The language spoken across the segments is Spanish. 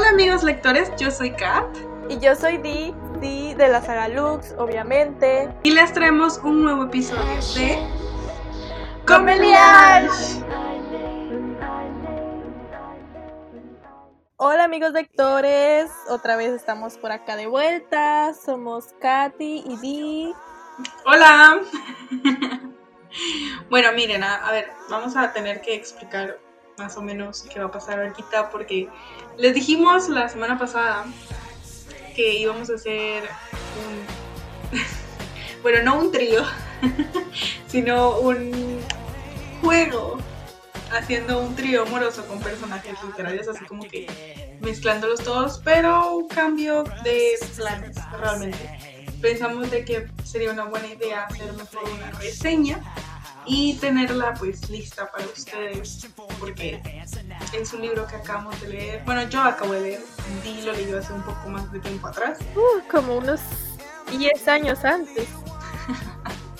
Hola amigos lectores, yo soy Kat. Y yo soy Di, Di de la saga Lux, obviamente. Y les traemos un nuevo episodio de Comeliage. Hola amigos lectores, otra vez estamos por acá de vuelta. Somos Katy y Di. Hola. bueno, miren, a, a, ver, vamos a tener que explicar más o menos qué va a pasar ahorita porque les dijimos la semana pasada que íbamos a hacer un bueno, no un trío, sino un juego haciendo un trío amoroso con personajes literarios, así como que mezclándolos todos, pero un cambio de planes realmente. Pensamos de que sería una buena idea hacer mejor una reseña y tenerla pues lista para ustedes porque es un libro que acabamos de leer. Bueno, yo acabo de leer, Di lo leyó hace un poco más de tiempo atrás. Uh, como unos 10 años antes.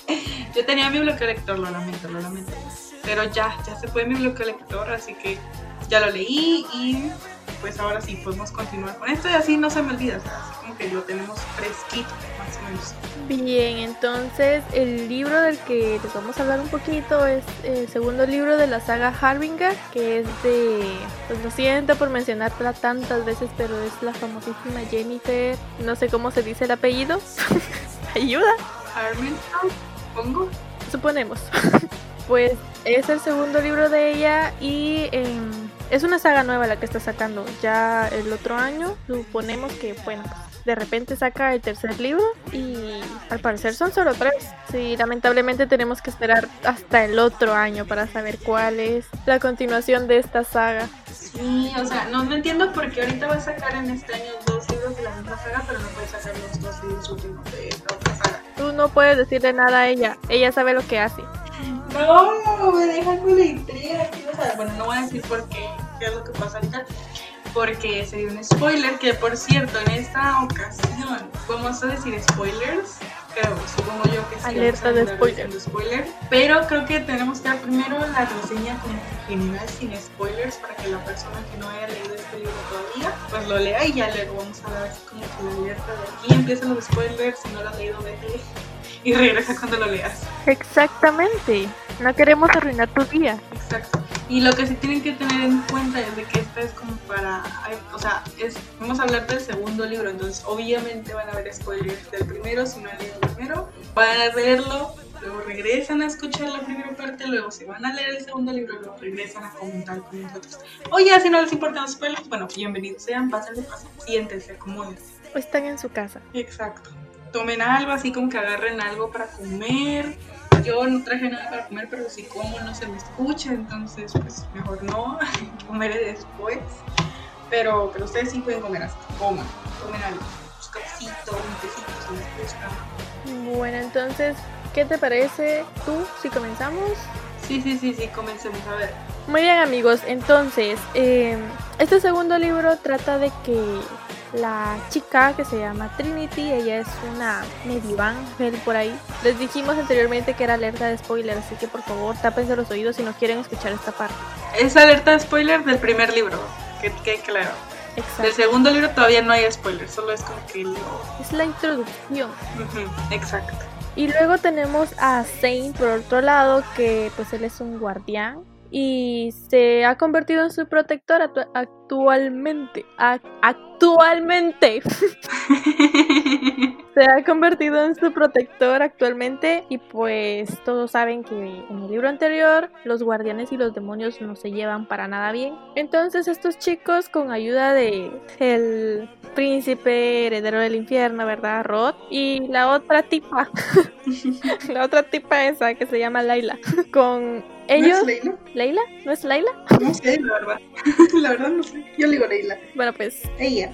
yo tenía mi bloqueo lector, lo lamento, lo lamento. Pero ya, ya se fue mi bloqueo lector, así que ya lo leí y pues ahora sí podemos continuar con esto y así no se me olvida, como que lo tenemos fresquito, más o menos. Bien, entonces el libro del que les vamos a hablar un poquito es el segundo libro de la saga Harbinger, que es de, pues lo siento por mencionarla tantas veces, pero es la famosísima Jennifer, no sé cómo se dice el apellido, ayuda. Harbinger, pongo. Suponemos. pues es el segundo libro de ella y... Eh, es una saga nueva la que está sacando. Ya el otro año suponemos que, bueno, de repente saca el tercer libro y al parecer son solo tres. Sí, lamentablemente tenemos que esperar hasta el otro año para saber cuál es la continuación de esta saga. Sí, o sea, no, entiendo por qué ahorita va a sacar en este año dos libros de la misma saga, pero no puede sacar los dos libros últimos de esta otra saga. Tú no puedes decirle nada a ella, ella sabe lo que hace. No, me dejan con la intriga. Bueno, no voy a decir por qué, qué es lo que pasa ahorita, porque sería un spoiler que, por cierto, en esta ocasión vamos a decir spoilers. Creo, supongo yo que sí. Alerta de spoiler. spoiler. Pero creo que tenemos que dar primero la reseña como general sin spoilers para que la persona que no haya leído este libro todavía, pues lo lea y ya luego vamos a dar así como que la alerta de aquí empiezan los spoilers. Si no lo has leído, vete y regresa cuando lo leas. Exactamente. No queremos arruinar tu día. Exacto. Y lo que sí tienen que tener en cuenta es de que esta es como para, o sea, es, vamos a hablar del segundo libro, entonces obviamente van a haber spoilers del primero, si no han leído el primero, van a leerlo, luego regresan a escuchar la primera parte, luego se van a leer el segundo libro, luego regresan a comentar con nosotros. Oye, si no les importan los spoilers, bueno, bienvenidos sean, pásenle, pasen, siéntense, acomódense. Están en su casa. Exacto tomen algo, así como que agarren algo para comer. Yo no traje nada para comer, pero si como no se me escucha, entonces pues mejor no, comeré después. Pero, pero ustedes sí pueden comer así, coman, tomen algo, un cafecito, un tecito si les gusta. Bueno, entonces, ¿qué te parece tú si comenzamos? Sí, sí, sí, sí, comencemos a ver. Muy bien amigos, entonces, eh, este segundo libro trata de que la chica que se llama Trinity, ella es una medio ángel por ahí. Les dijimos anteriormente que era alerta de spoiler, así que por favor tápense los oídos si no quieren escuchar esta parte. Es alerta de spoiler del primer libro, que quede claro. Exacto. Del segundo libro todavía no hay spoiler, solo es como que lo... Es la introducción. exacto. Y luego tenemos a Zane por otro lado, que pues él es un guardián y se ha convertido en su protector actualmente. actualmente. se ha convertido en su protector actualmente y pues todos saben que en el libro anterior los guardianes y los demonios no se llevan para nada bien. Entonces estos chicos con ayuda de el príncipe heredero del infierno, ¿verdad? Rod y la otra tipa, la otra tipa esa que se llama Laila, con ellos... ¿No es Leila? ¿Leila? ¿No es Laila? No sé, la verdad. la verdad no sé. Yo le digo Leila. Bueno, pues... Ella.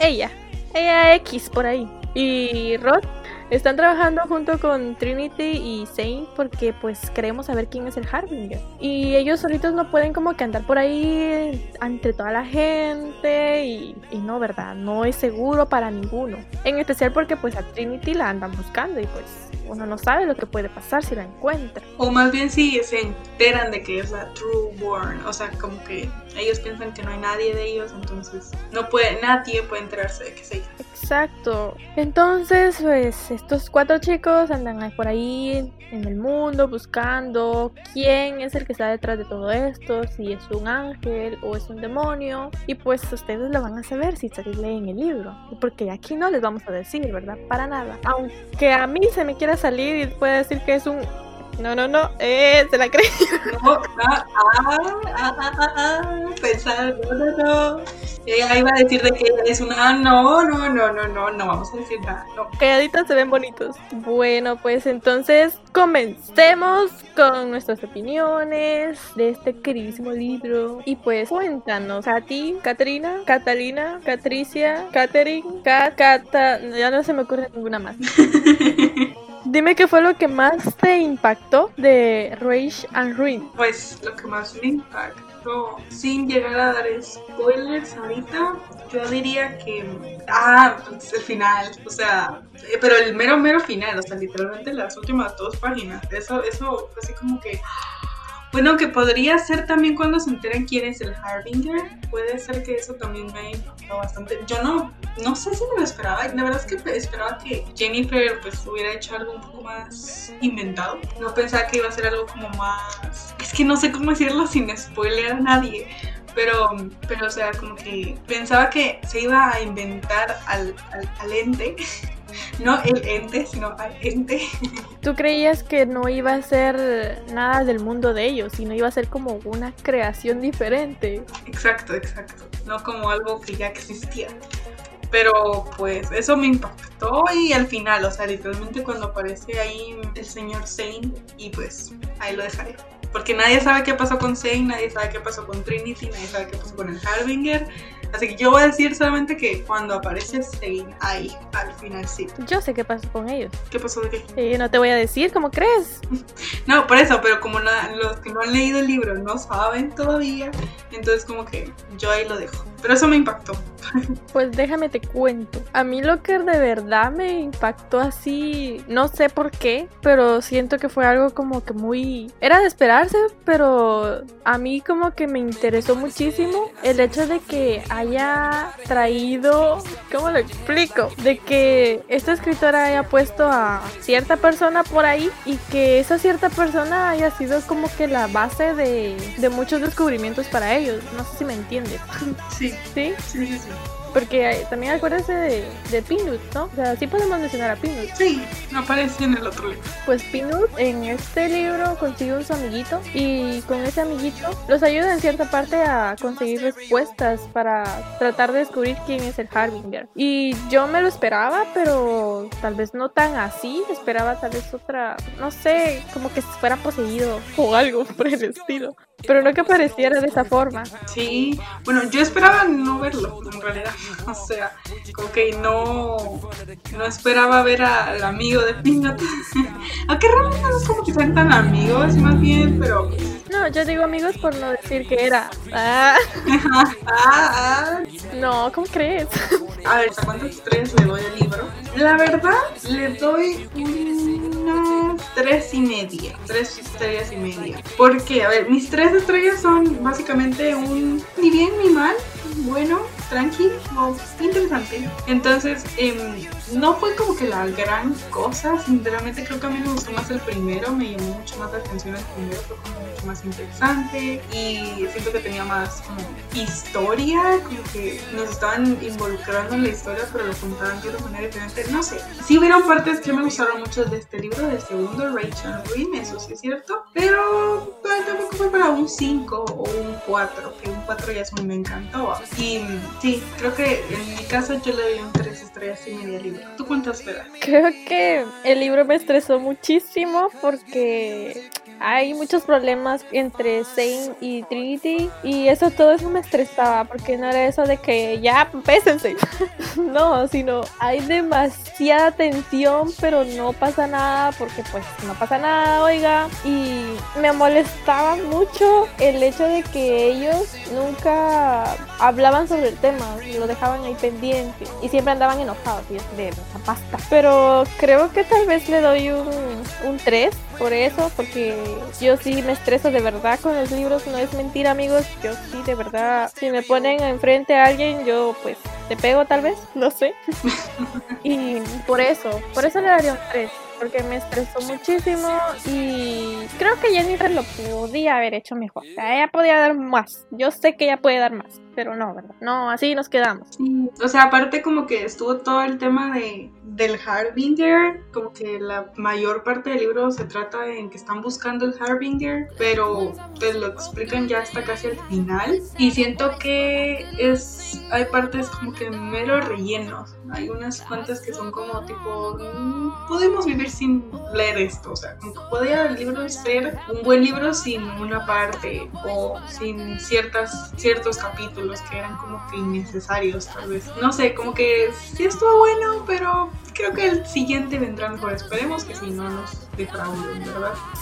Ella. Ella X por ahí. Y Rod Están trabajando junto con Trinity y Zane porque pues queremos saber quién es el Harbinger. Y ellos solitos no pueden como que andar por ahí entre toda la gente y, no, ¿verdad? No es seguro para ninguno. En especial porque pues a Trinity la andan buscando y pues uno no sabe lo que puede pasar si la encuentra. O más bien si se enteran de que es la True Born, o sea, como que ellos piensan que no hay nadie de ellos, entonces no puede, nadie puede enterarse de que es ella. Exacto. Entonces, pues estos cuatro chicos andan por ahí en el mundo buscando quién es el que está detrás de todo esto, si es un ángel o es un demonio. Y pues ustedes lo van a saber si se leen el libro. Porque aquí no les vamos a decir, ¿verdad? Para nada. Aunque a mí se me quiera salir y puede decir que es un no, no, no, eh, se la cree. No, ah, ah, ah, ah, ah, pensar, no, no, no. Ella iba a decir de que es una, no, no, no, no, no, no vamos a decir nada, no. Calladitas se ven bonitos. Bueno, pues entonces comencemos con nuestras opiniones de este queridísimo libro. Y pues cuéntanos, Katy, Caterina, Catalina, Catricia, Catherine, Cat, Cata, ya no se me ocurre ninguna más. Dime qué fue lo que más te impactó de Rage and Ruin. Pues lo que más me impactó, sin llegar a dar spoilers ahorita, yo diría que. Ah, pues el final, o sea, eh, pero el mero, mero final, o sea, literalmente las últimas dos páginas. Eso, eso, así como que. Bueno, que podría ser también cuando se enteren quién es el Harbinger. Puede ser que eso también me impactó bastante. Yo no, no sé si me lo esperaba. La verdad es que esperaba que Jennifer pues hubiera hecho algo un poco más inventado. No pensaba que iba a ser algo como más... Es que no sé cómo decirlo sin spoiler a nadie. Pero, pero, o sea, como que pensaba que se iba a inventar al, al, al ente no el ente, sino al ente. ¿Tú creías que no iba a ser nada del mundo de ellos, sino iba a ser como una creación diferente? Exacto, exacto. No como algo que ya existía. Pero pues eso me impactó y al final, o sea, literalmente cuando aparece ahí el señor Zane y pues ahí lo dejaré. Porque nadie sabe qué pasó con Zane, nadie sabe qué pasó con Trinity, nadie sabe qué pasó con el Harbinger. Así que yo voy a decir solamente que cuando aparece Zane ahí, al final sí. Yo sé qué pasó con ellos. ¿Qué pasó de qué? Eh, no te voy a decir, ¿cómo crees? no, por eso, pero como los que no han leído el libro no saben todavía, entonces como que yo ahí lo dejo. Pero eso me impactó. pues déjame te cuento. A mí lo que de verdad me impactó así, no sé por qué, pero siento que fue algo como que muy... Era de esperarse, pero a mí como que me interesó muchísimo el hecho de que haya traído, ¿cómo lo explico? De que esta escritora haya puesto a cierta persona por ahí y que esa cierta persona haya sido como que la base de, de muchos descubrimientos para ellos. No sé si me entiendes. Sí. ¿Sí? Sí, sí, sí. Porque también acuérdense de, de Peanut, ¿no? O sea, sí podemos mencionar a Peanut. Sí, no aparece en el otro libro. Pues Peanut en este libro consigue un su amiguito y con ese amiguito los ayuda en cierta parte a conseguir respuestas para tratar de descubrir quién es el Harbinger. Y yo me lo esperaba, pero tal vez no tan así. Esperaba tal vez otra, no sé, como que fuera poseído o algo por el estilo. Pero no que pareciera de esa forma. Sí, bueno, yo esperaba no verlo, en realidad. O sea, como que no, no esperaba ver al amigo de Peanut. Aunque realmente no es como que sean tan amigos, más bien, pero. No, yo digo amigos por no decir que era. Ah. No, ¿cómo crees? A ver, ¿cuántas estrellas le doy al libro? La verdad, le doy unas tres y media. Tres estrellas y media. Porque, a ver, mis tres estrellas son básicamente un ni bien ni mal, bueno, tranquilo, interesante. Entonces, eh, no fue como que la gran cosa, sinceramente creo que a mí me gustó más el primero, me llamó mucho más la atención el primero, fue como mucho más interesante y siento que tenía más como historia, como que nos estaban involucrando en la historia, pero lo contaban de una manera diferente, no sé. Sí hubieron partes que me gustaron mucho de este libro, del segundo, Rachel Green, eso sí es cierto, pero tampoco fue para un 5 o un 4, que un 4 ya es un me encantó. Y sí, creo que en mi caso yo le doy un 3 estrellas y media libro. ¿Tú cuántas esperas? Creo que el libro me estresó muchísimo porque hay muchos problemas entre Zane y Trinity y eso todo eso me estresaba porque no era eso de que ya pésense. no, sino hay demasiada tensión pero no pasa nada porque pues no pasa nada, oiga. Y me molestaba mucho el hecho de que ellos nunca hablaban sobre el tema, lo dejaban ahí pendiente y siempre andaban enojados y es de la pasta. Pero creo que tal vez le doy un, un 3 por eso, porque yo sí me estreso de verdad con los libros, no es mentira amigos, yo sí de verdad, si me ponen enfrente a alguien, yo pues te pego tal vez, no sé. y por eso, por eso le daría un 3 porque me estresó muchísimo y creo que Jennifer lo podía haber hecho mejor. O sea, ella podía dar más. Yo sé que ella puede dar más, pero no, ¿verdad? No, así nos quedamos. Sí. O sea, aparte como que estuvo todo el tema de del Harbinger, como que la mayor parte del libro se trata en que están buscando el Harbinger, pero te lo explican ya hasta casi al final y siento que es hay partes como que mero rellenos. Hay unas cuantas que son como tipo mm, podemos vivir sin leer esto, o sea, como que podría el libro ser un buen libro sin una parte o sin ciertas ciertos capítulos que eran como que innecesarios tal vez. No sé, como que sí estuvo bueno, pero creo que el siguiente vendrá mejor. Esperemos que si no nos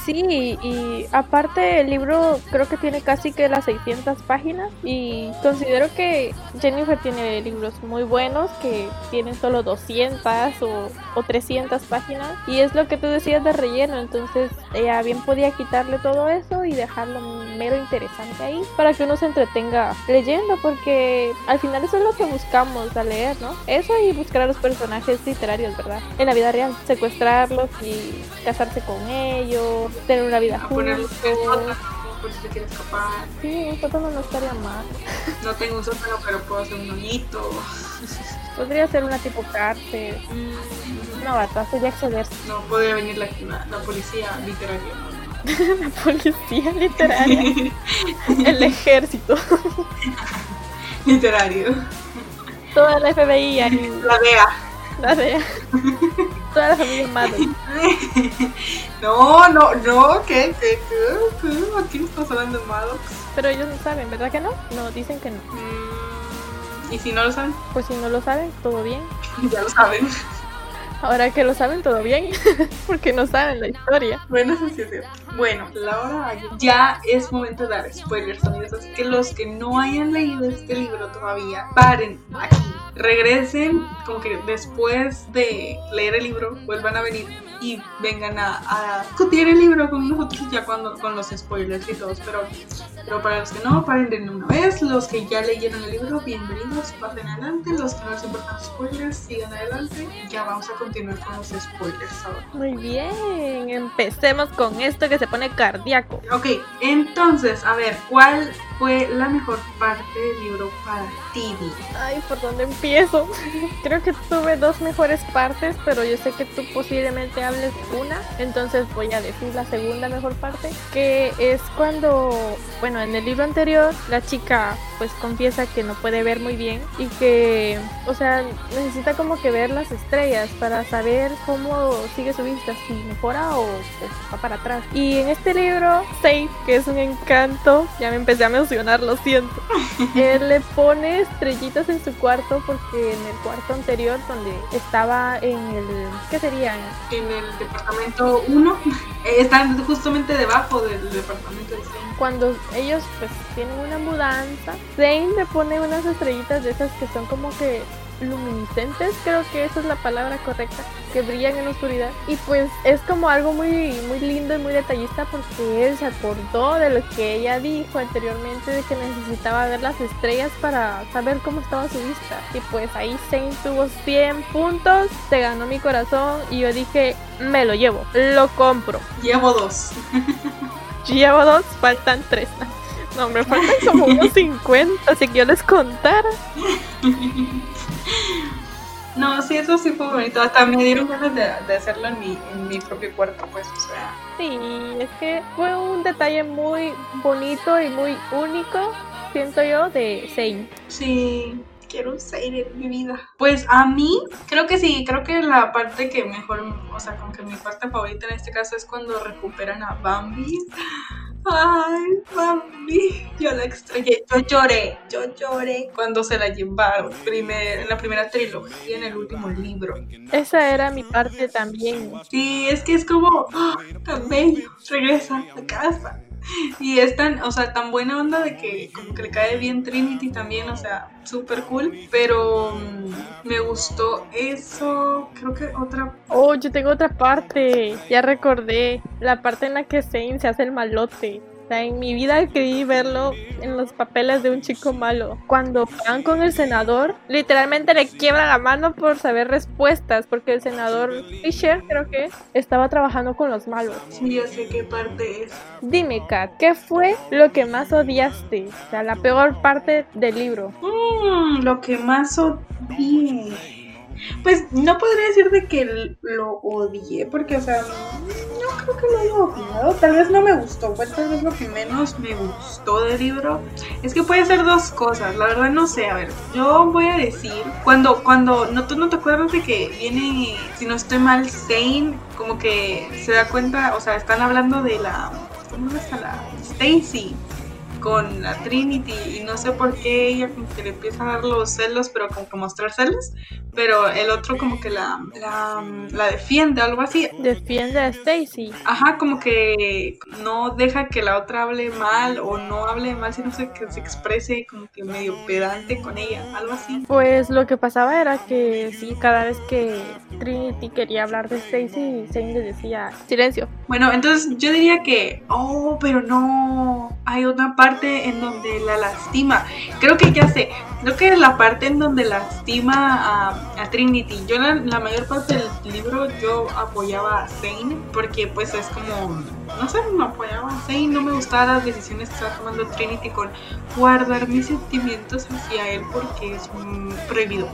Sí, y aparte el libro creo que tiene casi que las 600 páginas y considero que Jennifer tiene libros muy buenos que tienen solo 200 o, o 300 páginas y es lo que tú decías de relleno, entonces ella bien podía quitarle todo eso y dejarlo mero interesante ahí para que uno se entretenga leyendo porque al final eso es lo que buscamos al leer, ¿no? Eso y buscar a los personajes literarios, ¿verdad? En la vida real, secuestrarlos y casarse con ellos, tener una vida A ponerlos en juntos. sótano por si se quiere escapar. Sí, un sótano no estaría mal. No tengo un sótano, pero puedo hacer un hoyito. Podría ser una tipo cárcel. No, bata, sería excederse. No, podría venir la, la, la policía literaria. La policía literaria. El ejército. Literario. Toda la FBI ahí. La DEA. La. No, no, no, ¿qué? ¿Qué? ¿Qué? ¿A quién estás hablando, Maddox? Pero ellos no saben, ¿verdad que no? No, dicen que no. Mm, ¿Y si no lo saben? Pues si no lo saben, todo bien. Ya lo saben. Ahora que lo saben, todo bien. Porque no saben la historia. Bueno, eso sí es. Bueno, la hora ya es momento de dar spoilers, amigos. Así que los que no hayan leído este libro todavía, paren aquí. Regresen, como que después de leer el libro, vuelvan a venir y vengan a, a el libro con nosotros ya cuando con los spoilers y todos. Pero, pero para los que no, paren de una vez. Los que ya leyeron el libro, bienvenidos, pasen adelante. Los que no les importan spoilers, sigan adelante. Ya vamos a continuar con los spoilers ahora. Muy bien, empecemos con esto que se pone cardíaco. Ok, entonces, a ver, ¿cuál fue la mejor parte del libro para ti? Ay, ¿por dónde empiezo? Creo que tuve dos mejores partes, pero yo sé que tú posiblemente hables una, entonces voy a decir la segunda mejor parte, que es cuando, bueno, en el libro anterior la chica pues confiesa que no puede ver muy bien y que, o sea, necesita como que ver las estrellas para saber cómo sigue su vista, si mejora o pues, va para atrás. Y en este libro, Safe, que es un encanto, ya me empecé a mencionar, lo siento. Él le pone estrellitas en su cuarto porque en el cuarto anterior donde estaba en el ¿qué sería? En el departamento 1, están justamente debajo del departamento de Zane. Cuando ellos pues tienen una mudanza, Zane le pone unas estrellitas de esas que son como que luminiscentes, creo que esa es la palabra correcta, que brillan en la oscuridad. Y pues es como algo muy, muy lindo y muy detallista porque él se acordó de lo que ella dijo anteriormente de que necesitaba ver las estrellas para saber cómo estaba su vista. Y pues ahí Zane tuvo 100 puntos, se ganó mi corazón y yo dije, me lo llevo, lo compro. Llevo dos. Llevo dos, faltan tres. No, me faltan como unos 50, así que yo les contara. No, sí, eso sí fue bonito. Hasta me dieron ganas de, de hacerlo en mi, en mi propio cuarto, pues, o sea. Sí, es que fue un detalle muy bonito y muy único, siento yo, de Zane. Sí. Quiero un Seinen en mi vida. Pues a mí, creo que sí, creo que la parte que mejor, o sea, como que mi parte favorita en este caso es cuando recuperan a Bambi. Ay, Bambi, yo la extrañé, yo lloré, yo lloré cuando se la llevaron primer, en la primera trilogía, en el último libro. Esa era mi parte también. Sí, es que es como, ¡ah! tan bello, regresa a casa. Y es tan, o sea, tan buena onda de que como que le cae bien Trinity también, o sea, súper cool. Pero mm, me gustó eso. Creo que otra. Oh, yo tengo otra parte. Ya recordé. La parte en la que Zane se hace el malote en mi vida creí verlo en los papeles de un chico malo. Cuando van con el senador, literalmente le quiebra la mano por saber respuestas, porque el senador Fisher, creo que, estaba trabajando con los malos. Sí, ya sé qué parte es. Dime, Kat, ¿qué fue lo que más odiaste? O sea, la peor parte del libro. Mm, lo que más odié. Pues no podría decir de que lo odié, porque, o sea, no creo que lo haya odiado. Tal vez no me gustó, fue tal vez lo que menos me gustó del libro. Es que puede ser dos cosas, la verdad no sé. A ver, yo voy a decir, cuando, cuando, no, tú no te acuerdas de que viene, si no estoy mal, Zane, como que se da cuenta, o sea, están hablando de la, ¿cómo está la? Stacy con la Trinity y no sé por qué ella como que le empieza a dar los celos, pero como que mostrar celos, pero el otro como que la, la, defiende, algo así. Defiende a Stacy. Ajá, como que no deja que la otra hable mal o no hable mal, sino que se exprese como que medio pedante con ella, algo así. Pues lo que pasaba era que sí, cada vez que Trinity quería hablar de Stacy, Zane le decía silencio. Bueno, entonces yo diría que, oh, pero no, hay una parte en donde la lastima. Creo que ya sé, creo que es la parte en donde lastima a, Trinity. Yo la, la, mayor parte del libro yo apoyaba a Zane porque pues es como, no sé, me apoyaba a Zane, no me gustaban las decisiones que estaba tomando Trinity con guardar mis sentimientos hacia él porque es prohibido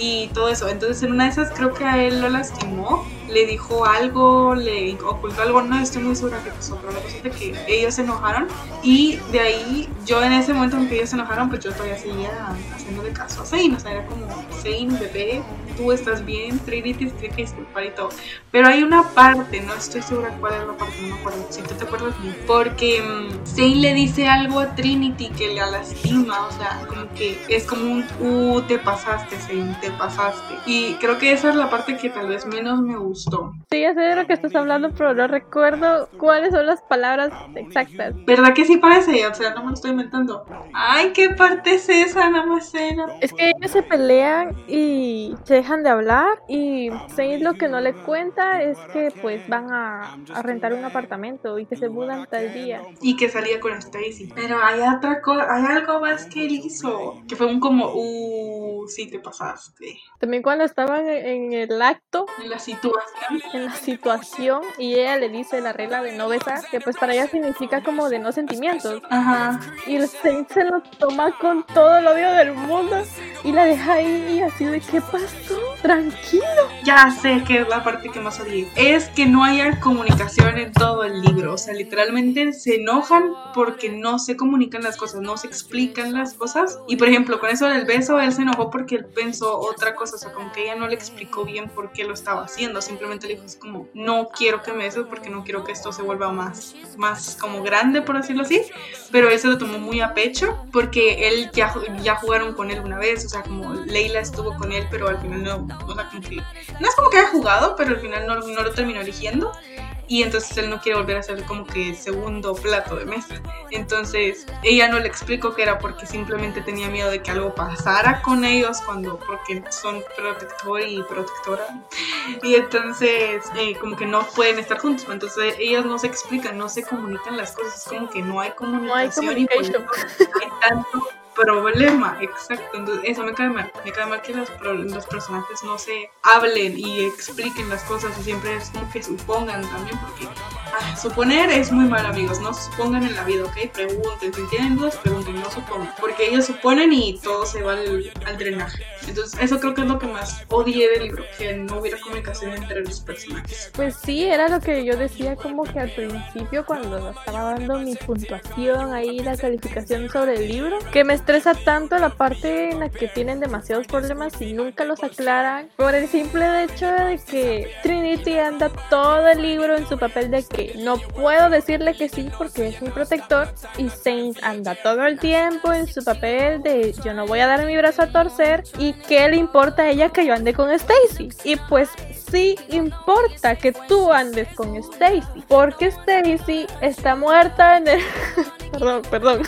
y todo eso. Entonces en una de esas creo que a él lo lastimó, le dijo algo, le ocultó algo, no estoy muy segura que pasó, pero la cosa es que ellos se enojaron y de ahí yo en ese momento en que ellos se enojaron, pues yo todavía seguía haciendo de caso a Zane, o sea, era como Zane, bebé, tú estás bien, Trinity tiene que disculpar y todo. Pero hay una parte, no estoy segura cuál es la parte, no me acuerdo, si tú te acuerdas bien, porque um, Zane le dice algo a Trinity que le lastima, o sea, como que es como un, uh, te pasaste, Zane, te pasaste. Y creo que esa es la parte que tal vez menos me gustó. Sí, ya sé de lo que estás hablando, pero no recuerdo cuáles son las palabras exactas. ¿Verdad que sí parece? O sea, no me lo estoy inventando. Ay, ¿qué parte es esa, Namacena? Es que ellos se pelean y se dejan de hablar y Zane lo que no le cuenta es que pues van a, a rentar un apartamento y que se mudan tal día. Y que salía con Stacy. Pero hay otra cosa, hay algo más que él hizo, que fue un como, uh, sí te pasaste. También cuando estaban en el acto. En la situación. En la situación y ella le dice la regla de no besar, que pues para ella significa como de no sentimientos. Ajá. Y Zane se lo toma con todo el odio del mundo y la deja ahí así de ¿qué pasó? Tranquilo. Ya sé que es la parte que más odié. Es que no haya comunicación en todo el libro. O sea, literalmente se enojan porque no se comunican las cosas, no se explican las cosas. Y por ejemplo, con eso del beso, él se enojó porque él pensó otra cosa. O sea, como que ella no le explicó bien por qué lo estaba haciendo. Simplemente le dijo, es como, no quiero que me beses porque no quiero que esto se vuelva más, más como grande, por decirlo así. Pero él se lo tomó muy a pecho porque él ya, ya jugaron con él una vez. O sea, como Leila estuvo con él, pero al final no, o sea, como que, no es como que haya jugado, pero al final no, no lo terminó eligiendo. Y entonces él no quiere volver a ser como que segundo plato de mesa. Entonces ella no le explicó que era porque simplemente tenía miedo de que algo pasara con ellos cuando porque son protector y protectora. Y entonces eh, como que no pueden estar juntos. Entonces ellos no se explican, no se comunican las cosas, es como que no hay comunicación no hay, y hay tanto problema, exacto. Entonces, eso me cae mal. Me cae mal que los, los personajes no se hablen y expliquen las cosas y siempre es como que supongan también, porque ah, suponer es muy mal, amigos. No supongan en la vida, ¿ok? Pregunten. Si tienen dudas, pregunten, no supongan. Porque ellos suponen y todo se va al, al drenaje. Entonces, eso creo que es lo que más odié del libro, que no hubiera comunicación entre los personajes. Pues sí, era lo que yo decía como que al principio cuando estaba dando mi puntuación ahí, la calificación sobre el libro, que me estresa tanto la parte en la que tienen demasiados problemas y nunca los aclaran por el simple hecho de que Trinity anda todo el libro en su papel de que no puedo decirle que sí porque es mi protector y Saint anda todo el tiempo en su papel de yo no voy a dar mi brazo a torcer y qué le importa a ella que yo ande con Stacy y pues sí importa que tú andes con Stacy, porque Stacy está muerta en el... perdón, perdón.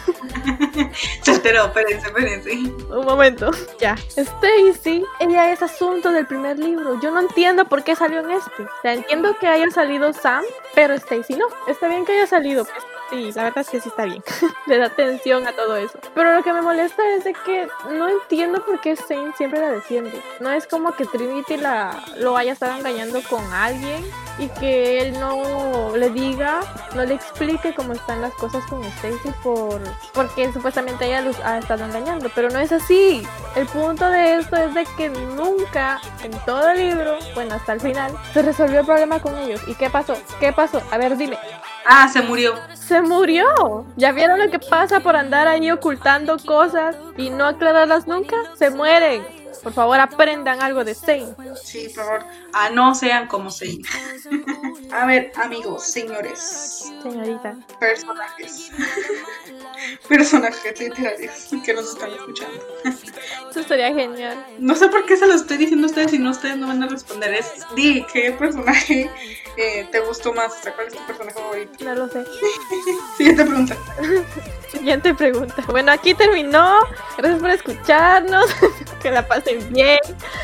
Se enteró, espérense, espérense. Un momento, ya. Stacy, ella es asunto del primer libro. Yo no entiendo por qué salió en este. O sea, entiendo que haya salido Sam, pero Stacy no. Está bien que haya salido, pues Sí, la verdad que sí está bien. Le da atención a todo eso. Pero lo que me molesta es de que no entiendo por qué Saint siempre la defiende. No es como que Trinity la, lo haya estado engañando con alguien y que él no le diga, no le explique cómo están las cosas con Stacy por, porque supuestamente ella los ha estado engañando. Pero no es así. El punto de esto es de que nunca en todo el libro, bueno, hasta el final, se resolvió el problema con ellos. ¿Y qué pasó? ¿Qué pasó? A ver, dime. Ah, se murió. Se murió. ¿Ya vieron lo que pasa por andar ahí ocultando cosas y no aclararlas nunca? Se mueren. Por favor, aprendan algo de Zane. Sí, por favor. Ah, no sean como Zane. A ver, amigos, señores. Señorita. Personajes. Personajes literarios que nos están escuchando. Eso sería genial. No sé por qué se lo estoy diciendo a ustedes y no ustedes no van a responder. Es, di, ¿qué personaje eh, te gustó más? O sea, ¿cuál es tu personaje favorito? No lo sé. Siguiente pregunta. Siguiente pregunta. Bueno, aquí terminó. Gracias por escucharnos. que la pasen bien.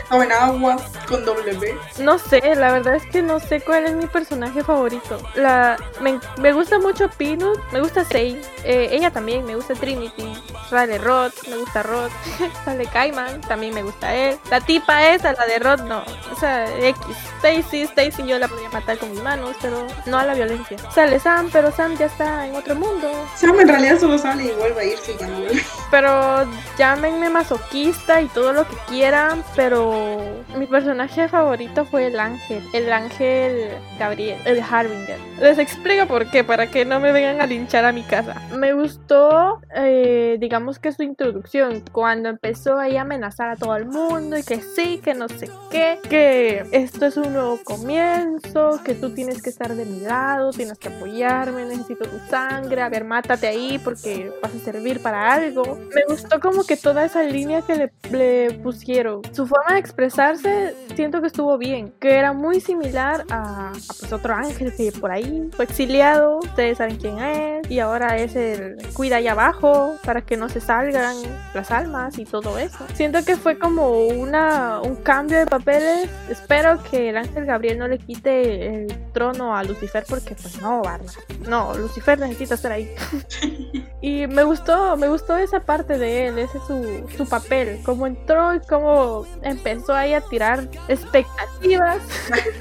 Tomen agua con W. No sé, la verdad es que no sé cuál es mi personaje favorito. La, me, me gusta mucho Peanut, me gusta Sei. Eh, ella también, me gusta Trinity. Sale Rod, me gusta Rod. Sale Kaiman, también me gusta él. La tipa esa, la de Rod, no. O sea, X. Stacy, Stacy yo la podía matar con mis manos, pero no a la violencia. Sale Sam, pero Sam ya está en otro mundo. Sam en realidad solo sale y vuelve a irse y ya no vuelve. Pero llámenme masoquista y todo lo que quieran, pero mi personaje favorito fue el ángel. El ángel Gabriel, el Harbinger. Les explico por qué, para que no me vengan a linchar a mi casa. Me gustó, eh, digamos que su introducción, cuando empezó ahí a amenazar a todo el mundo y que sí, que no sé qué, que esto es un nuevo comienzo, que tú tienes que estar de mi lado, tienes que apoyarme, necesito tu sangre, a ver, mátate ahí porque vas a servir para algo. Me gustó como que toda esa línea que le, le pusieron. Su forma de expresarse siento que estuvo bien, que era muy similar a, a, pues otro ángel que por ahí fue exiliado, ustedes saben quién es, y ahora es el cuida allá abajo para que no se salgan las almas y todo eso. Siento que fue como una, un cambio de papeles. Espero que el ángel Gabriel no le quite el trono a Lucifer porque pues no, Barba. No, Lucifer necesita estar ahí. y me gustó, me gustó esa parte de él, ese es su, su papel, cómo entró y cómo empezó ahí a tirar expectativas,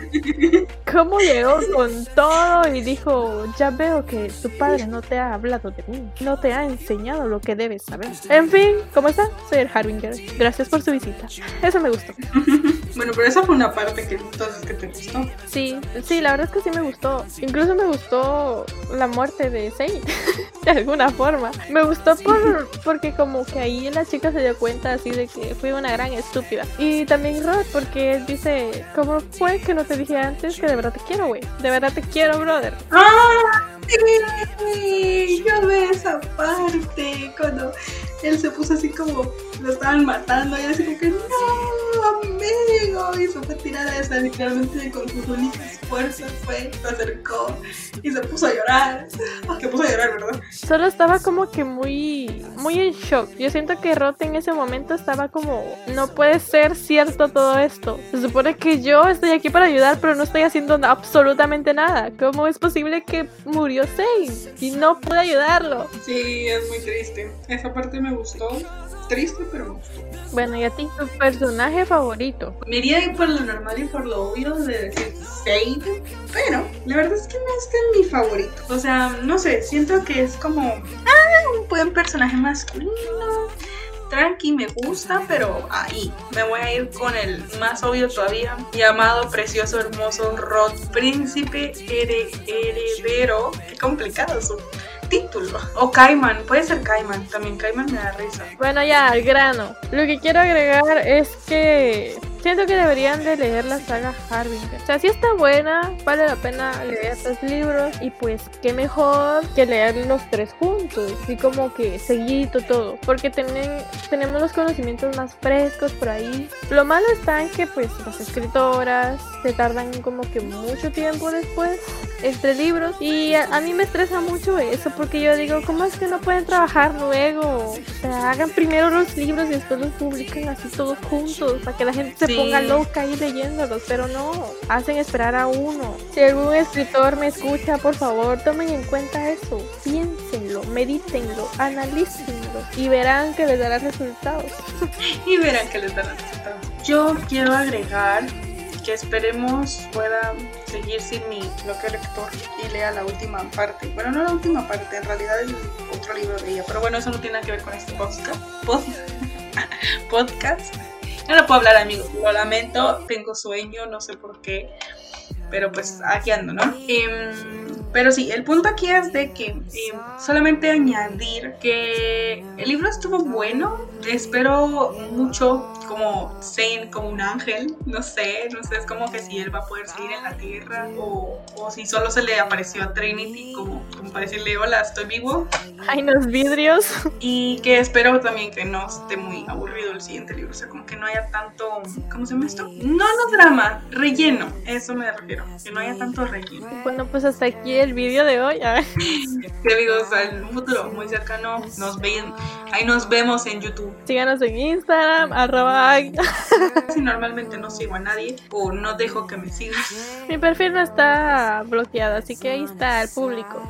cómo llegó con todo y dijo, ya veo que tu padre no te ha hablado de mí, no te ha enseñado lo que debes saber. En fin, ¿cómo está? Soy el Harbinger. Gracias por su visita. Eso me gustó. bueno, pero esa fue una parte que entonces que te gustó. Sí, sí, la verdad es que sí me gustó. Incluso me gustó la muerte de Sei, de alguna forma. Me gustó por, porque como que ahí la chica se dio cuenta así de que fui una gran estúpida. Y también Rod, porque él dice, ¿cómo fue que no te dije antes que de verdad te quiero, güey? De verdad te quiero, brother. ¡Ah! Sí, yo veo esa parte cuando él se puso así como lo estaban matando y así como que no, esa literalmente con sus únicas fuerzas fue, se acercó y se puso a llorar. Que puso a llorar, ¿verdad? Solo estaba como que muy, muy en shock. Yo siento que Rot en ese momento estaba como, no puede ser cierto todo esto. Se supone que yo estoy aquí para ayudar, pero no estoy haciendo absolutamente nada. ¿Cómo es posible que murió Sei y no pude ayudarlo? Sí, es muy triste. Esa parte me gustó. Triste, pero me gustó. Bueno, ¿y a ti tu personaje favorito? Me iría por lo normal y por lo obvio de decir Fade, pero la verdad es que no es que es mi favorito. O sea, no sé, siento que es como ah, un buen personaje masculino. Tranqui, me gusta, pero ahí me voy a ir con el más obvio todavía, llamado precioso, hermoso Rod, príncipe heredero. Qué complicado eso título. O Cayman, puede ser Cayman, también Cayman me da risa. Bueno, ya, al grano. Lo que quiero agregar es que siento que deberían de leer la saga Harbinger. O sea, si está buena, vale la pena leer estos libros y pues qué mejor que leer los tres juntos y como que seguido todo, porque tenemos los conocimientos más frescos por ahí. Lo malo está en que pues las escritoras se tardan como que mucho tiempo después entre libros y a, mí me estresa mucho eso porque yo digo, ¿cómo es que no pueden trabajar luego? O sea, hagan primero los libros y después los publican así todos juntos para que la gente se ponga loca ahí leyéndolos, pero no, hacen esperar a uno. Si algún escritor me escucha, por favor, tomen en cuenta eso, piénsenlo, medítenlo, analícenlo y verán que les dará resultados. y verán que les dará resultados. Yo quiero agregar que esperemos pueda seguir sin mi bloque lector y lea la última parte. Bueno, no la última parte, en realidad el otro libro de ella, pero bueno, eso no tiene nada que ver con este podcast. podcast. Ya no puedo hablar, amigos. Lo lamento, tengo sueño, no sé por qué. Pero pues aquí ando, ¿no? Em, pero sí, el punto aquí es de que em, solamente añadir que el libro estuvo bueno. Espero mucho como Zane, como un ángel, no sé, no sé, es como que si él va a poder seguir en la tierra o, o si solo se le apareció a Trinity como, como para decirle hola, estoy vivo. Hay unos vidrios. Y que espero también que no esté muy aburrido el siguiente libro, o sea, como que no haya tanto, ¿cómo se llama esto? No, no drama, relleno, eso me refiero, que no haya tanto relleno. Bueno, pues hasta aquí el vídeo de hoy. Te digo, o sea, en un futuro muy cercano nos ven, ahí nos vemos en YouTube. Síganos en Instagram, arroba si normalmente no sigo a nadie o no dejo que me sigan. Mi perfil no está bloqueado, así que ahí está el público.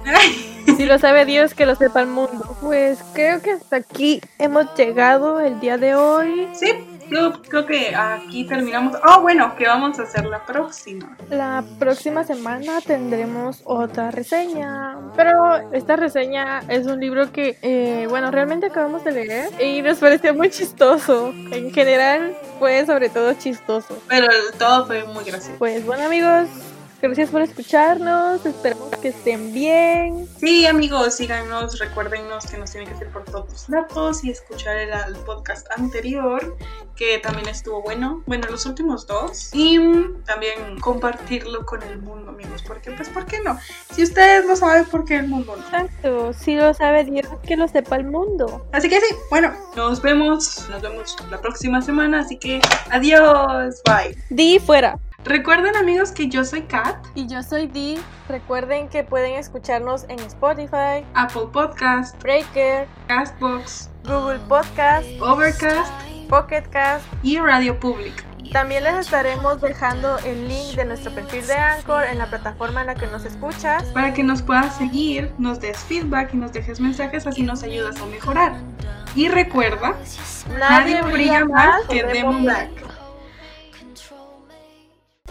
si lo sabe Dios, que lo sepa el mundo. Pues creo que hasta aquí hemos llegado el día de hoy. Sí, yo creo que aquí terminamos. Oh, bueno, ¿qué vamos a hacer la próxima? La próxima semana tendremos otra reseña. Pero esta reseña es un libro que, eh, bueno, realmente acabamos de leer y nos pareció muy chistoso. En general fue sobre todo chistoso. Pero todo fue muy gracioso. Pues bueno, amigos, Gracias por escucharnos, esperamos que estén bien. Sí, amigos, síganos, recuérdenos que nos tienen que hacer por todos los datos y escuchar el, podcast anterior, que también estuvo bueno. Bueno, los últimos dos. Y también compartirlo con el mundo, amigos, porque pues, ¿por qué no? Si ustedes lo saben, ¿por qué el mundo no? Exacto, si lo sabe Dios, que lo sepa el mundo. Así que sí, bueno, nos vemos, nos vemos la próxima semana, así que adiós, bye. Di fuera. Recuerden amigos que yo soy Kat. Y yo soy Dee. Recuerden que pueden escucharnos en Spotify, Apple Podcast, Breaker, Castbox, Google Podcast, Overcast, Pocket Cast y Radio Public. También les estaremos dejando el link de nuestro perfil de Anchor en la plataforma en la que nos escuchas. Para que nos puedas seguir, nos des feedback y nos dejes mensajes, así nos ayudas a mejorar. Y recuerda, nadie, brilla más que Demon Black.